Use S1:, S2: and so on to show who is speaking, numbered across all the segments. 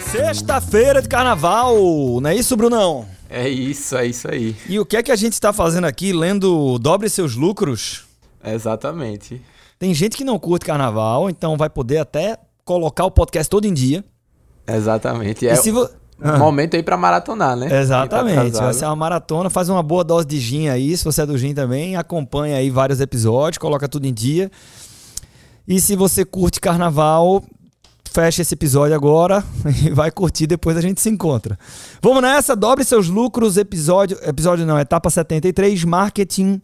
S1: Sexta-feira de carnaval, não é isso, Brunão?
S2: É isso, é isso aí.
S1: E o que é que a gente está fazendo aqui, lendo Dobre Seus Lucros?
S2: Exatamente.
S1: Tem gente que não curte carnaval, então vai poder até colocar o podcast todo em dia.
S2: Exatamente. É
S1: E se vo-
S2: um momento aí pra maratonar, né?
S1: Exatamente.
S2: Tá
S1: Vai
S2: atrasado.
S1: ser uma maratona, faz uma boa dose de gin aí. Se você é do gin também, acompanha aí vários episódios, coloca tudo em dia. E se você curte carnaval, fecha esse episódio agora e vai curtir, depois a gente se encontra. Vamos nessa, dobre seus lucros, episódio, episódio não, etapa 73, marketing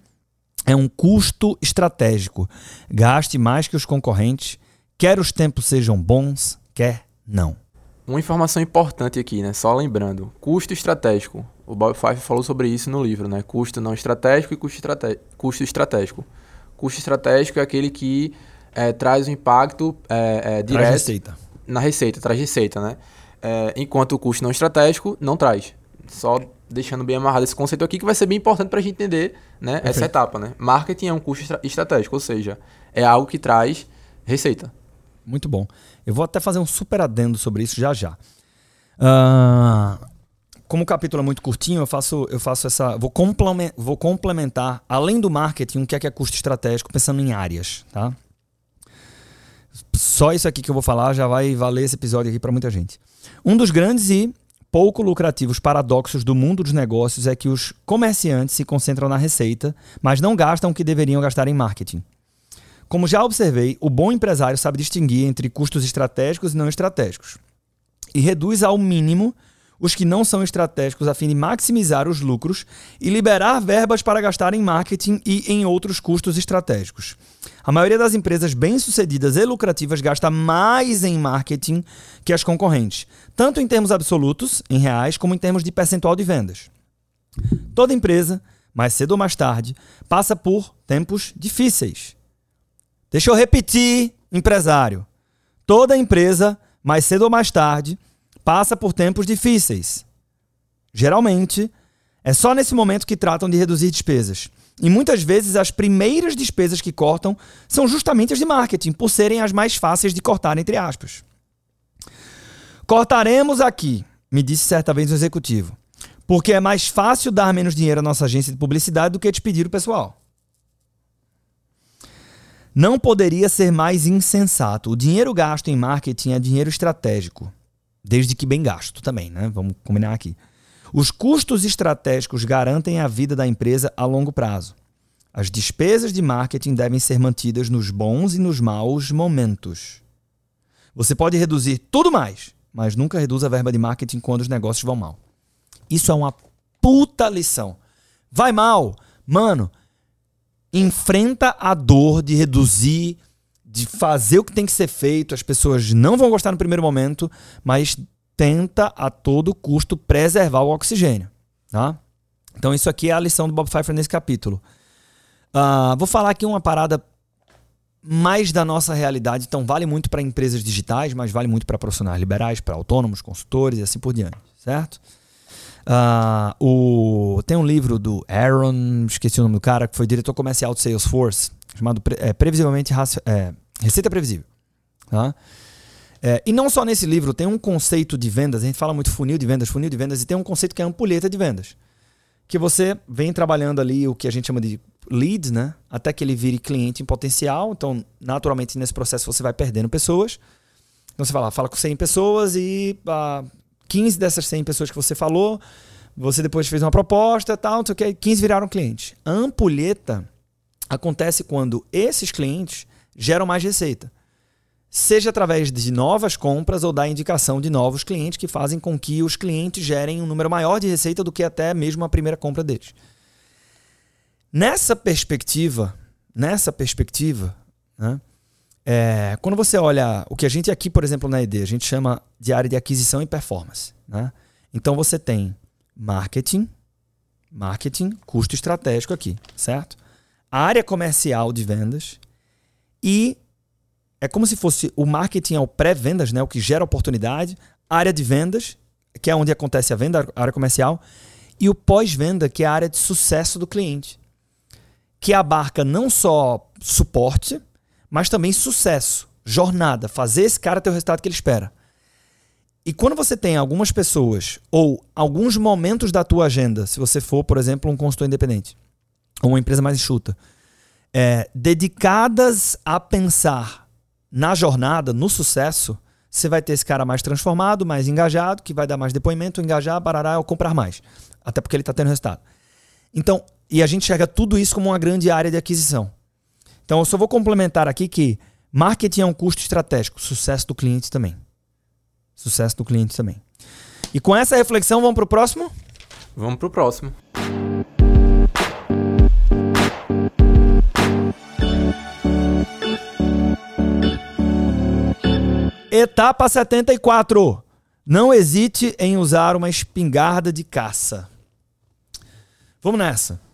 S1: é um custo estratégico. Gaste mais que os concorrentes, quer os tempos sejam bons, quer não.
S2: Uma informação importante aqui, né? Só lembrando. Custo estratégico. O Bob Fife falou sobre isso no livro, né? Custo não estratégico e custo, estrate... custo estratégico. Custo estratégico é aquele que eh, traz um impacto eh,
S1: Traz
S2: direto
S1: receita.
S2: na receita, traz receita, né? Eh, enquanto o custo não estratégico não traz. Só deixando bem amarrado esse conceito aqui que vai ser bem importante para a gente entender né, essa etapa, né? Marketing é um custo estra- estratégico, ou seja, é algo que traz receita.
S1: Muito bom. Eu vou até fazer um super adendo sobre isso já já. Ah, como o capítulo é muito curtinho, eu faço, eu faço essa. Vou, complemen- vou complementar, além do marketing, o que é que é custo estratégico, pensando em áreas, tá? Só isso aqui que eu vou falar já vai valer esse episódio aqui para muita gente. Um dos grandes e pouco lucrativos paradoxos do mundo dos negócios é que os comerciantes se concentram na receita, mas não gastam o que deveriam gastar em marketing. Como já observei, o bom empresário sabe distinguir entre custos estratégicos e não estratégicos e reduz ao mínimo os que não são estratégicos a fim de maximizar os lucros e liberar verbas para gastar em marketing e em outros custos estratégicos. A maioria das empresas bem-sucedidas e lucrativas gasta mais em marketing que as concorrentes, tanto em termos absolutos, em reais, como em termos de percentual de vendas. Toda empresa, mais cedo ou mais tarde, passa por tempos difíceis. Deixa eu repetir, empresário. Toda empresa, mais cedo ou mais tarde, passa por tempos difíceis. Geralmente, é só nesse momento que tratam de reduzir despesas. E muitas vezes as primeiras despesas que cortam são justamente as de marketing, por serem as mais fáceis de cortar, entre aspas. Cortaremos aqui, me disse certa vez um executivo, porque é mais fácil dar menos dinheiro à nossa agência de publicidade do que despedir o pessoal. Não poderia ser mais insensato. O dinheiro gasto em marketing é dinheiro estratégico. Desde que bem gasto também, né? Vamos combinar aqui. Os custos estratégicos garantem a vida da empresa a longo prazo. As despesas de marketing devem ser mantidas nos bons e nos maus momentos. Você pode reduzir tudo mais, mas nunca reduz a verba de marketing quando os negócios vão mal. Isso é uma puta lição. Vai mal, mano enfrenta a dor de reduzir, de fazer o que tem que ser feito. As pessoas não vão gostar no primeiro momento, mas tenta a todo custo preservar o oxigênio. Tá? Então, isso aqui é a lição do Bob Pfeiffer nesse capítulo. Ah, vou falar aqui uma parada mais da nossa realidade. Então, vale muito para empresas digitais, mas vale muito para profissionais liberais, para autônomos, consultores e assim por diante, certo? Ah, o, tem um livro do Aaron, esqueci o nome do cara, que foi diretor comercial do Salesforce, chamado é, Previsivelmente Raci- é, Receita Previsível. Tá? É, e não só nesse livro, tem um conceito de vendas, a gente fala muito funil de vendas, funil de vendas, e tem um conceito que é ampulheta de vendas. Que você vem trabalhando ali o que a gente chama de leads, né? Até que ele vire cliente em potencial. Então, naturalmente, nesse processo você vai perdendo pessoas. Então você fala, fala com 100 pessoas e ah, 15 dessas 100 pessoas que você falou, você depois fez uma proposta tal, não sei o que, 15 viraram clientes. A ampulheta acontece quando esses clientes geram mais receita. Seja através de novas compras ou da indicação de novos clientes que fazem com que os clientes gerem um número maior de receita do que até mesmo a primeira compra deles. Nessa perspectiva, nessa perspectiva, né, é, quando você olha o que a gente aqui, por exemplo, na ED, a gente chama de área de aquisição e performance. Né? Então você tem marketing, marketing, custo estratégico aqui, certo? A área comercial de vendas e é como se fosse o marketing é o pré-vendas, né, o que gera oportunidade, a área de vendas, que é onde acontece a venda, a área comercial, e o pós-venda, que é a área de sucesso do cliente. que abarca não só suporte, mas também sucesso, jornada, fazer esse cara ter o resultado que ele espera. E quando você tem algumas pessoas ou alguns momentos da tua agenda, se você for, por exemplo, um consultor independente ou uma empresa mais enxuta, é, dedicadas a pensar na jornada, no sucesso, você vai ter esse cara mais transformado, mais engajado, que vai dar mais depoimento, engajar, barará, ou comprar mais. Até porque ele está tendo resultado. Então, e a gente enxerga tudo isso como uma grande área de aquisição. Então, eu só vou complementar aqui que marketing é um custo estratégico, sucesso do cliente também. Sucesso do cliente também. E com essa reflexão, vamos para o próximo?
S2: Vamos para o próximo.
S1: Etapa 74. Não hesite em usar uma espingarda de caça. Vamos nessa.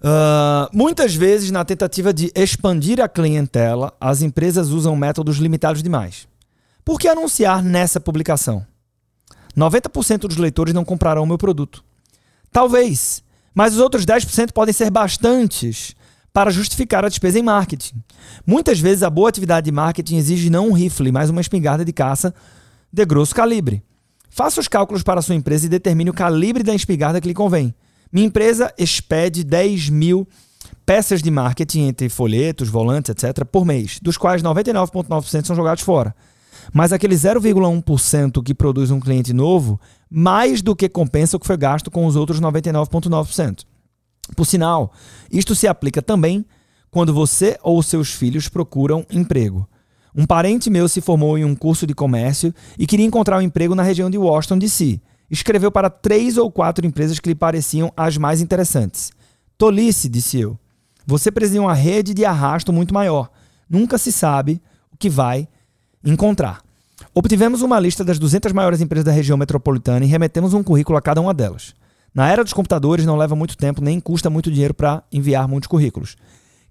S1: Uh, muitas vezes, na tentativa de expandir a clientela, as empresas usam métodos limitados demais. Por que anunciar nessa publicação? 90% dos leitores não comprarão o meu produto. Talvez, mas os outros 10% podem ser bastantes para justificar a despesa em marketing. Muitas vezes a boa atividade de marketing exige não um rifle, mas uma espingarda de caça de grosso calibre. Faça os cálculos para a sua empresa e determine o calibre da espingarda que lhe convém. Minha empresa expede 10 mil peças de marketing entre folhetos, volantes, etc., por mês, dos quais 99,9% são jogados fora. Mas aquele 0,1% que produz um cliente novo, mais do que compensa o que foi gasto com os outros 99,9%. Por sinal, isto se aplica também quando você ou seus filhos procuram emprego. Um parente meu se formou em um curso de comércio e queria encontrar um emprego na região de Washington, D.C. Escreveu para três ou quatro empresas que lhe pareciam as mais interessantes. Tolice, disse eu. Você precisa uma rede de arrasto muito maior. Nunca se sabe o que vai encontrar. Obtivemos uma lista das 200 maiores empresas da região metropolitana e remetemos um currículo a cada uma delas. Na era dos computadores não leva muito tempo nem custa muito dinheiro para enviar muitos currículos.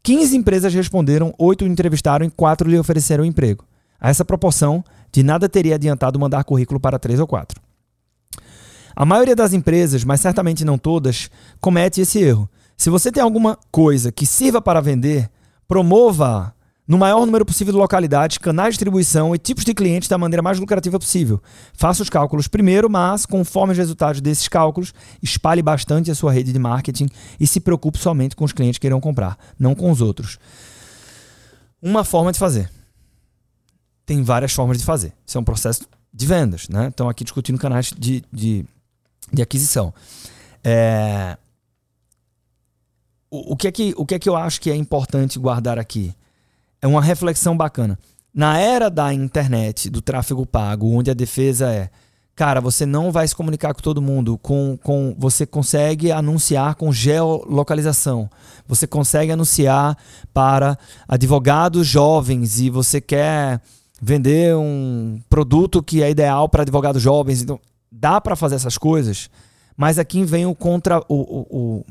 S1: 15 empresas responderam, 8 entrevistaram e 4 lhe ofereceram emprego. A essa proporção, de nada teria adiantado mandar currículo para 3 ou 4. A maioria das empresas, mas certamente não todas, comete esse erro. Se você tem alguma coisa que sirva para vender, promova no maior número possível de localidades, canais de distribuição e tipos de clientes da maneira mais lucrativa possível. Faça os cálculos primeiro, mas, conforme os resultados desses cálculos, espalhe bastante a sua rede de marketing e se preocupe somente com os clientes que irão comprar, não com os outros. Uma forma de fazer. Tem várias formas de fazer. Isso é um processo de vendas, né? Estão aqui discutindo canais de, de, de aquisição. É... O, o, que é que, o que é que eu acho que é importante guardar aqui? é uma reflexão bacana. Na era da internet, do tráfego pago, onde a defesa é, cara, você não vai se comunicar com todo mundo, com, com você consegue anunciar com geolocalização, você consegue anunciar para advogados jovens e você quer vender um produto que é ideal para advogados jovens, então dá para fazer essas coisas, mas aqui vem o contra o, o, o,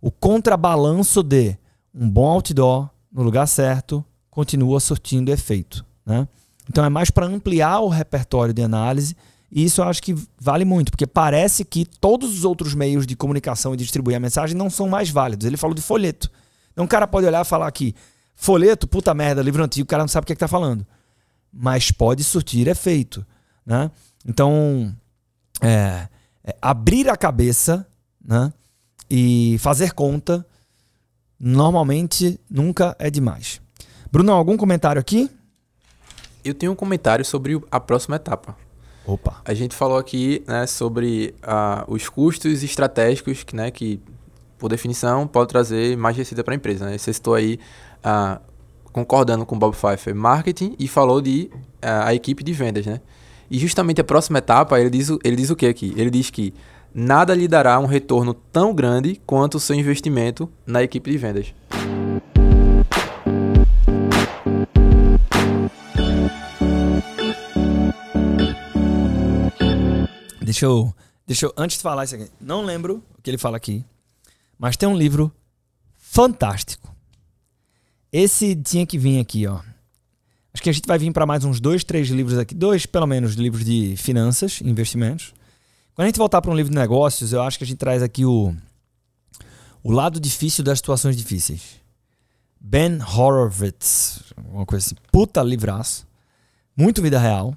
S1: o contrabalanço de um bom outdoor, no lugar certo, continua surtindo efeito. Né? Então é mais para ampliar o repertório de análise e isso eu acho que vale muito, porque parece que todos os outros meios de comunicação e distribuir a mensagem não são mais válidos. Ele falou de folheto. Então o cara pode olhar e falar aqui, folheto, puta merda, livro antigo, o cara não sabe o que é está falando. Mas pode surtir efeito. Né? Então, é, é, abrir a cabeça né? e fazer conta normalmente nunca é demais. Bruno, algum comentário aqui?
S2: Eu tenho um comentário sobre a próxima etapa.
S1: Opa.
S2: A gente falou aqui né, sobre uh, os custos estratégicos que, né, que, por definição, pode trazer mais receita para a empresa. Né? Você citou aí, uh, concordando com o Bob Pfeiffer, marketing e falou de uh, a equipe de vendas. Né? E justamente a próxima etapa, ele diz, ele diz o que aqui? Ele diz que nada lhe dará um retorno tão grande quanto o seu investimento na equipe de vendas.
S1: Deixa eu, deixa eu, antes de falar isso aqui, não lembro o que ele fala aqui, mas tem um livro fantástico. Esse tinha que vir aqui, ó. Acho que a gente vai vir para mais uns dois, três livros aqui, dois pelo menos livros de finanças, investimentos. Quando a gente voltar para um livro de negócios, eu acho que a gente traz aqui o, O lado difícil das situações difíceis. Ben Horowitz, uma coisa assim, puta livraço. Muito vida real.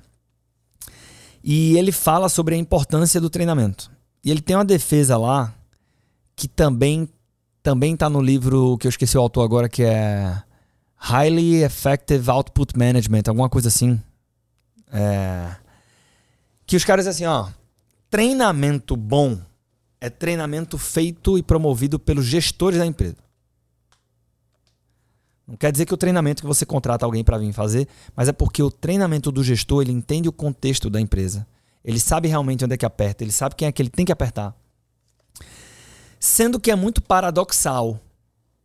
S1: E ele fala sobre a importância do treinamento. E ele tem uma defesa lá que também também tá no livro que eu esqueci o autor agora, que é Highly Effective Output Management, alguma coisa assim. É... Que os caras assim, ó, treinamento bom é treinamento feito e promovido pelos gestores da empresa. Não quer dizer que o treinamento que você contrata alguém para vir fazer, mas é porque o treinamento do gestor, ele entende o contexto da empresa. Ele sabe realmente onde é que aperta, ele sabe quem é que ele tem que apertar. Sendo que é muito paradoxal.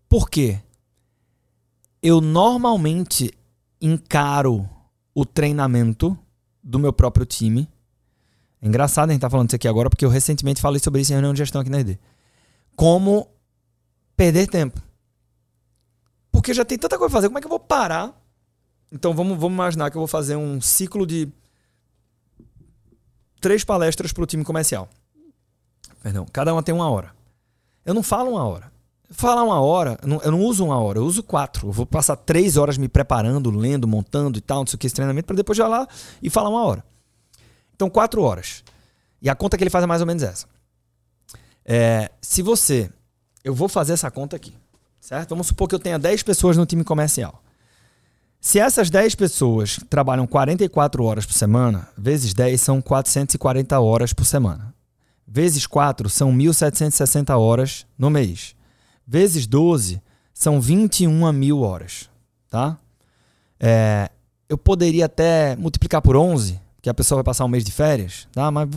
S1: Por quê? Eu normalmente encaro o treinamento do meu próprio time. É engraçado a gente estar tá falando isso aqui agora, porque eu recentemente falei sobre isso em reunião de gestão aqui na ED. Como perder tempo. Porque já tem tanta coisa pra fazer, como é que eu vou parar? Então vamos, vamos imaginar que eu vou fazer um ciclo de três palestras para o time comercial. Perdão, cada uma tem uma hora. Eu não falo uma hora. Falar uma hora, eu não, uso uma hora, eu uso quatro. Eu vou passar três horas me preparando, lendo, montando e tal, não sei o que, esse treinamento, para depois ir lá e falar uma hora. Então, quatro horas. E a conta que ele faz é mais ou menos essa. É, se você. Eu vou fazer essa conta aqui certo? Vamos supor que eu tenha 10 pessoas no time comercial. Se essas 10 pessoas trabalham 44 horas por semana, vezes 10 são 440 horas por semana. Vezes 4 são 1.760 horas no mês. Vezes 12 são 21 mil horas. Tá? É, eu poderia até multiplicar por 11, que a pessoa vai passar um mês de férias, tá? mas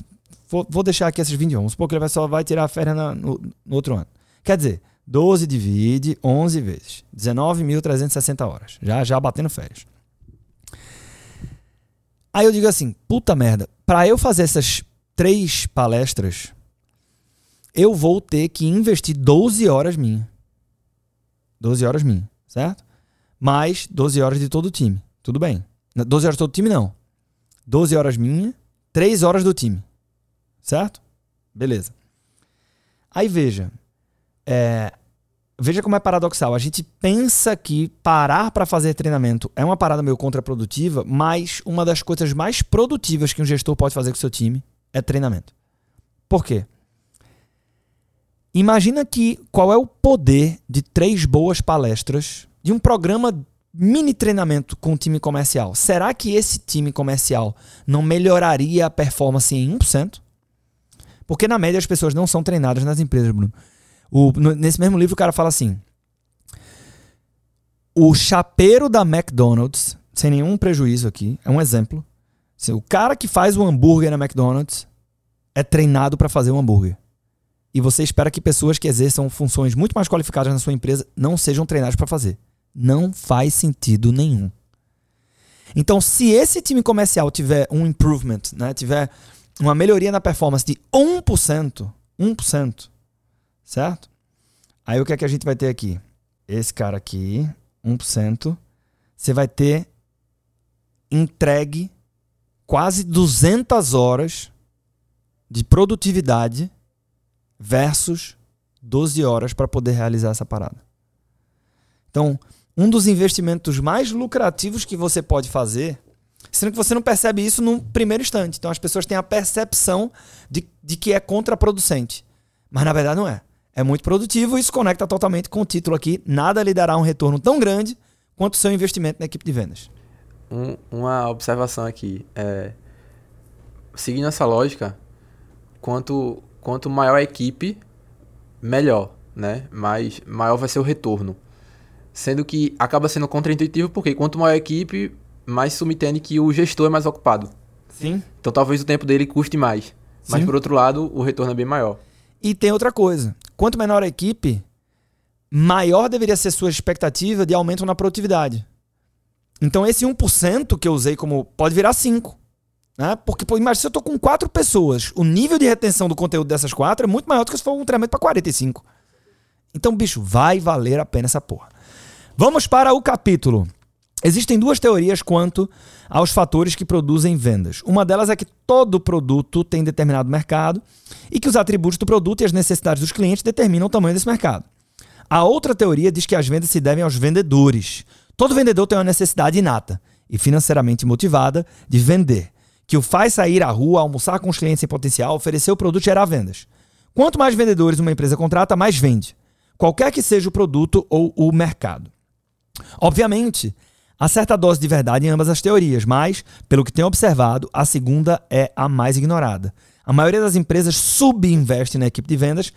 S1: vou, vou deixar aqui esses 21. Vamos supor que ele só vai tirar a férias no, no outro ano. Quer dizer, 12 divide 11 vezes. 19.360 horas. Já, já batendo férias. Aí eu digo assim, puta merda, para eu fazer essas três palestras, eu vou ter que investir 12 horas minha. 12 horas minha, certo? Mais 12 horas de todo o time. Tudo bem. 12 horas de todo o time, não. 12 horas minha, 3 horas do time. Certo? Beleza. Aí veja, é, veja como é paradoxal. A gente pensa que parar para fazer treinamento é uma parada meio contraprodutiva, mas uma das coisas mais produtivas que um gestor pode fazer com seu time é treinamento. Por quê? Imagina que qual é o poder de três boas palestras de um programa mini treinamento com um time comercial. Será que esse time comercial não melhoraria a performance em 1%? Porque na média as pessoas não são treinadas nas empresas, Bruno. O, nesse mesmo livro o cara fala assim: o chapeiro da McDonald's, sem nenhum prejuízo aqui, é um exemplo. Assim, o cara que faz o hambúrguer na McDonald's é treinado para fazer o hambúrguer. E você espera que pessoas que exerçam funções muito mais qualificadas na sua empresa não sejam treinadas para fazer. Não faz sentido nenhum. Então, se esse time comercial tiver um improvement, né, tiver uma melhoria na performance de 1%, 1%, certo? Aí o que é que a gente vai ter aqui? Esse cara aqui, 1%, você vai ter entregue quase 200 horas de produtividade versus 12 horas para poder realizar essa parada. Então, um dos investimentos mais lucrativos que você pode fazer, sendo que você não percebe isso no primeiro instante. Então, as pessoas têm a percepção de, de que é contraproducente. Mas na verdade não é é muito produtivo e isso conecta totalmente com o título aqui. Nada lhe dará um retorno tão grande quanto o seu investimento na equipe de vendas.
S2: Um, uma observação aqui. É, seguindo essa lógica, quanto, quanto maior a equipe, melhor, né? Mais, maior vai ser o retorno. Sendo que acaba sendo contraintuitivo porque quanto maior a equipe, mais subentende que o gestor é mais ocupado.
S1: Sim.
S2: Então talvez o tempo dele custe mais. Sim. Mas por outro lado, o retorno é bem maior.
S1: E tem outra coisa. Quanto menor a equipe, maior deveria ser sua expectativa de aumento na produtividade. Então esse 1% que eu usei como pode virar 5. Né? Porque, pô, imagina se eu estou com 4 pessoas, o nível de retenção do conteúdo dessas 4 é muito maior do que se for um treinamento para 45. Então, bicho, vai valer a pena essa porra. Vamos para o capítulo. Existem duas teorias quanto aos fatores que produzem vendas. Uma delas é que todo produto tem determinado mercado e que os atributos do produto e as necessidades dos clientes determinam o tamanho desse mercado. A outra teoria diz que as vendas se devem aos vendedores. Todo vendedor tem uma necessidade inata e financeiramente motivada de vender, que o faz sair à rua, almoçar com os clientes em potencial, oferecer o produto e gerar vendas. Quanto mais vendedores uma empresa contrata, mais vende, qualquer que seja o produto ou o mercado. Obviamente, há certa dose de verdade em ambas as teorias, mas, pelo que tenho observado, a segunda é a mais ignorada. A maioria das empresas subinveste na equipe de vendas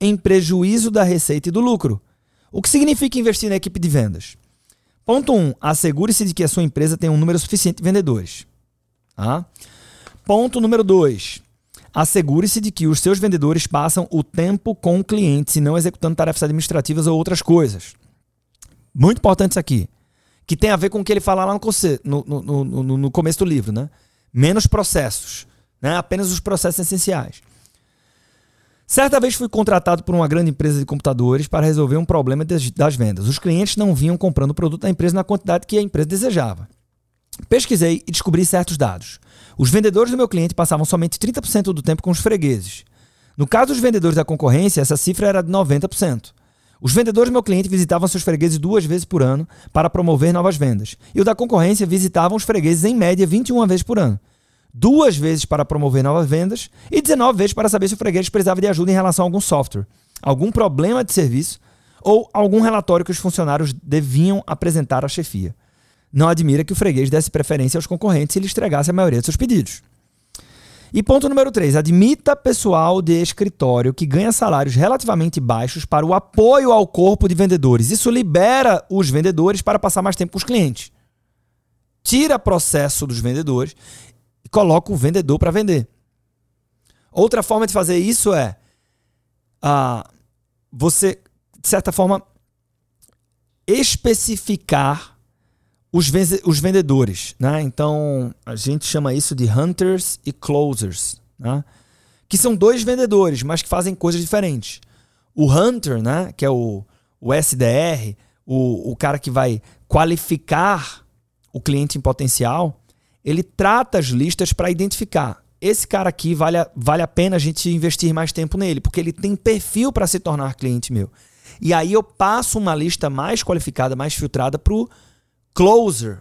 S1: em prejuízo da receita e do lucro. O que significa investir na equipe de vendas? Ponto 1. Um, Assegure-se de que a sua empresa tem um número suficiente de vendedores. Tá? Ponto número 2. Assegure-se de que os seus vendedores passam o tempo com clientes e não executando tarefas administrativas ou outras coisas. Muito importante isso aqui. Que tem a ver com o que ele fala lá no, no, no, no começo do livro. Né? Menos processos. Né? Apenas os processos essenciais. Certa vez fui contratado por uma grande empresa de computadores para resolver um problema das vendas. Os clientes não vinham comprando o produto da empresa na quantidade que a empresa desejava. Pesquisei e descobri certos dados. Os vendedores do meu cliente passavam somente 30% do tempo com os fregueses. No caso dos vendedores da concorrência, essa cifra era de 90%. Os vendedores do meu cliente visitavam seus fregueses duas vezes por ano para promover novas vendas. E o da concorrência visitavam os fregueses em média 21 vezes por ano duas vezes para promover novas vendas e 19 vezes para saber se o freguês precisava de ajuda em relação a algum software, algum problema de serviço ou algum relatório que os funcionários deviam apresentar à chefia. Não admira que o freguês desse preferência aos concorrentes e lhes entregasse a maioria dos seus pedidos. E ponto número 3. Admita pessoal de escritório que ganha salários relativamente baixos para o apoio ao corpo de vendedores. Isso libera os vendedores para passar mais tempo com os clientes. Tira processo dos vendedores e coloca o vendedor para vender. Outra forma de fazer isso é uh, você, de certa forma, especificar os, os vendedores. Né? Então, a gente chama isso de hunters e closers. Né? Que são dois vendedores, mas que fazem coisas diferentes. O hunter, né? que é o, o SDR, o, o cara que vai qualificar o cliente em potencial, ele trata as listas para identificar. Esse cara aqui vale a, vale a pena a gente investir mais tempo nele, porque ele tem perfil para se tornar cliente meu. E aí eu passo uma lista mais qualificada, mais filtrada para o closer,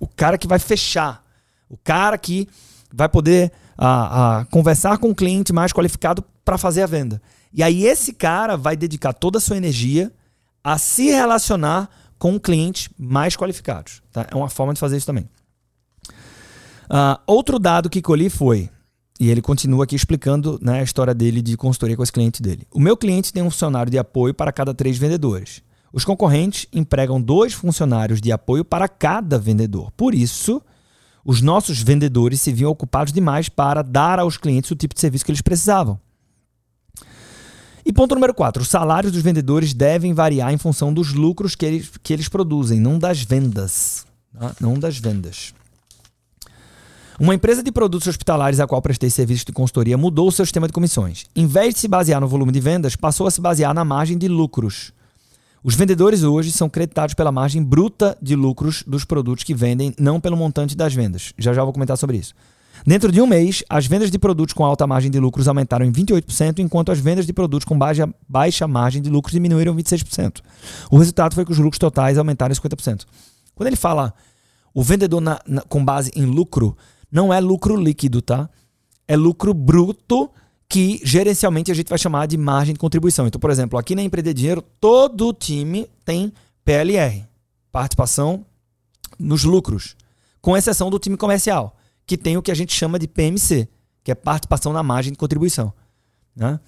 S1: o cara que vai fechar, o cara que vai poder a, a, conversar com o cliente mais qualificado para fazer a venda. E aí esse cara vai dedicar toda a sua energia a se relacionar com clientes mais qualificados. Tá? É uma forma de fazer isso também. Uh, outro dado que colhi foi, e ele continua aqui explicando né, a história dele de consultoria com os clientes dele. O meu cliente tem um funcionário de apoio para cada três vendedores. Os concorrentes empregam dois funcionários de apoio para cada vendedor. Por isso, os nossos vendedores se viam ocupados demais para dar aos clientes o tipo de serviço que eles precisavam. E ponto número 4. Os salários dos vendedores devem variar em função dos lucros que eles, que eles produzem, não das vendas. Tá? Não das vendas. Uma empresa de produtos hospitalares a qual prestei serviços de consultoria mudou o seu sistema de comissões. Em vez de se basear no volume de vendas, passou a se basear na margem de lucros. Os vendedores hoje são creditados pela margem bruta de lucros dos produtos que vendem, não pelo montante das vendas. Já já vou comentar sobre isso. Dentro de um mês, as vendas de produtos com alta margem de lucros aumentaram em 28%, enquanto as vendas de produtos com baixa, baixa margem de lucros diminuíram 26%. O resultado foi que os lucros totais aumentaram em 50%. Quando ele fala o vendedor na, na, com base em lucro, não é lucro líquido, tá? É lucro bruto que gerencialmente a gente vai chamar de margem de contribuição. Então, por exemplo, aqui na Empreender Dinheiro, todo time tem PLR, participação nos lucros, com exceção do time comercial, que tem o que a gente chama de PMC, que é participação na margem de contribuição. Né?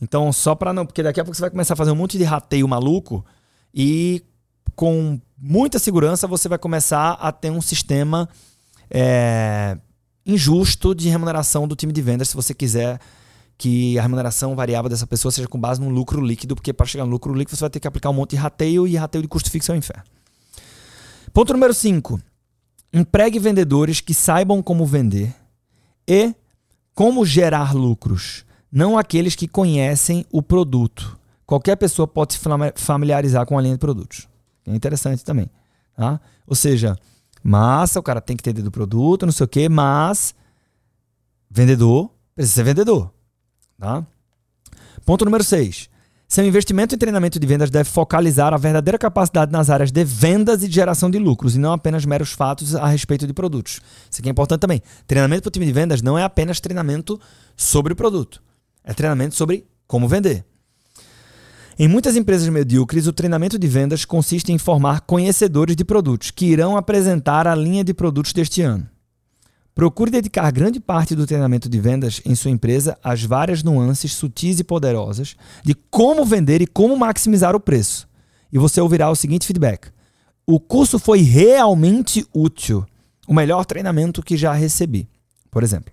S1: Então, só para não. Porque daqui a pouco você vai começar a fazer um monte de rateio maluco e com muita segurança você vai começar a ter um sistema é, injusto de remuneração do time de vendas se você quiser que a remuneração variável dessa pessoa seja com base no lucro líquido, porque para chegar no lucro líquido você vai ter que aplicar um monte de rateio e rateio de custo fixo é um inferno. Ponto número 5. Empregue vendedores que saibam como vender e como gerar lucros, não aqueles que conhecem o produto. Qualquer pessoa pode se familiarizar com a linha de produtos. É interessante também. Tá? Ou seja, Massa, o cara tem que entender do produto, não sei o quê, mas vendedor precisa ser vendedor. Tá? Ponto número 6. Seu investimento em treinamento de vendas deve focalizar a verdadeira capacidade nas áreas de vendas e de geração de lucros, e não apenas meros fatos a respeito de produtos. Isso aqui é importante também. Treinamento para o time de vendas não é apenas treinamento sobre o produto, é treinamento sobre como vender. Em muitas empresas medíocres, o treinamento de vendas consiste em formar conhecedores de produtos que irão apresentar a linha de produtos deste ano. Procure dedicar grande parte do treinamento de vendas em sua empresa às várias nuances sutis e poderosas de como vender e como maximizar o preço. E você ouvirá o seguinte feedback: O curso foi realmente útil. O melhor treinamento que já recebi, por exemplo.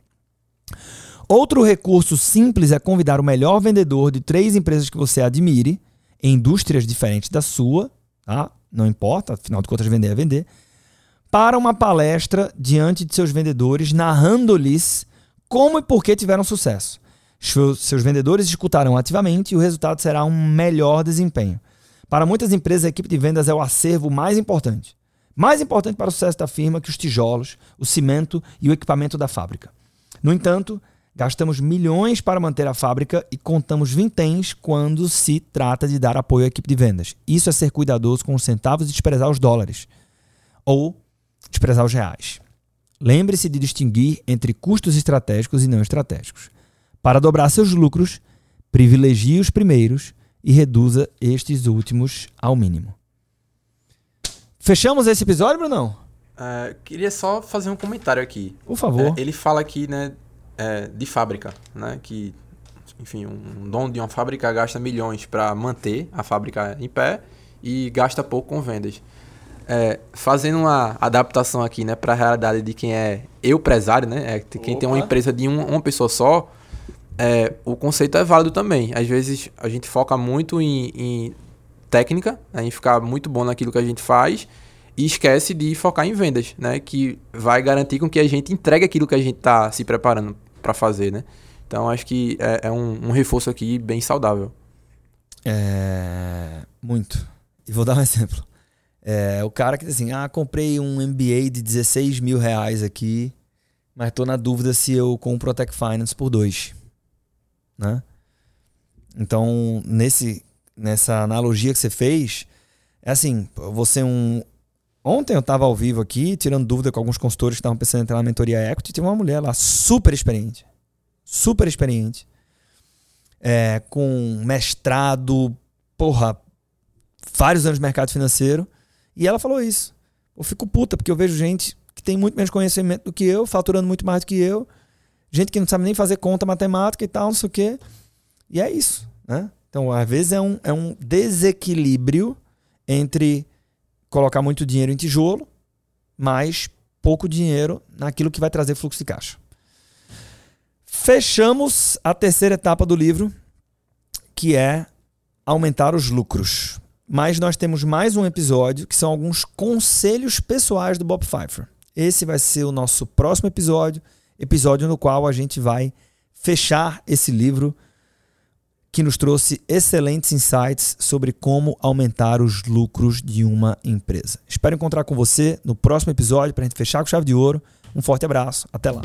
S1: Outro recurso simples é convidar o melhor vendedor de três empresas que você admire, em indústrias diferentes da sua, tá? Não importa, afinal de contas, vender é vender, para uma palestra diante de seus vendedores, narrando-lhes como e por que tiveram sucesso. Seus vendedores escutarão ativamente e o resultado será um melhor desempenho. Para muitas empresas, a equipe de vendas é o acervo mais importante. Mais importante para o sucesso da firma que os tijolos, o cimento e o equipamento da fábrica. No entanto, Gastamos milhões para manter a fábrica e contamos vinténs quando se trata de dar apoio à equipe de vendas. Isso é ser cuidadoso com os centavos e desprezar os dólares. Ou desprezar os reais. Lembre-se de distinguir entre custos estratégicos e não estratégicos. Para dobrar seus lucros, privilegie os primeiros e reduza estes últimos ao mínimo. Fechamos esse episódio, Brunão?
S2: Uh, queria só fazer um comentário aqui.
S1: Por favor.
S2: É, ele fala aqui, né, é, de fábrica, né? Que, enfim, um dono de uma fábrica gasta milhões para manter a fábrica em pé e gasta pouco com vendas. É, fazendo uma adaptação aqui, né, para a realidade de quem é eu empresário, né, é quem Opa. tem uma empresa de uma, uma pessoa só, é, o conceito é válido também. Às vezes a gente foca muito em, em técnica, né, em ficar muito bom naquilo que a gente faz e esquece de focar em vendas, né, que vai garantir com que a gente entregue aquilo que a gente está se preparando para fazer, né? Então acho que é, é um, um, reforço aqui bem saudável.
S1: É. Muito. E vou dar um exemplo. É, o cara que diz assim: ah, comprei um MBA de 16 mil reais aqui, mas tô na dúvida se eu compro a Tech Finance por dois. Né? Então, nesse, nessa analogia que você fez, é assim: você um, Ontem eu estava ao vivo aqui, tirando dúvida com alguns consultores que estavam pensando em entrar na mentoria equity. Tinha uma mulher lá super experiente. Super experiente. É, com mestrado, porra, vários anos de mercado financeiro. E ela falou isso. Eu fico puta, porque eu vejo gente que tem muito menos conhecimento do que eu, faturando muito mais do que eu. Gente que não sabe nem fazer conta matemática e tal, não sei o quê. E é isso, né? Então, às vezes é um, é um desequilíbrio entre colocar muito dinheiro em tijolo, mas pouco dinheiro naquilo que vai trazer fluxo de caixa. Fechamos a terceira etapa do livro, que é aumentar os lucros. Mas nós temos mais um episódio que são alguns conselhos pessoais do Bob Pfeiffer. Esse vai ser o nosso próximo episódio, episódio no qual a gente vai fechar esse livro que nos trouxe excelentes insights sobre como aumentar os lucros de uma empresa. Espero encontrar com você no próximo episódio para a gente fechar com chave de ouro. Um forte abraço, até lá.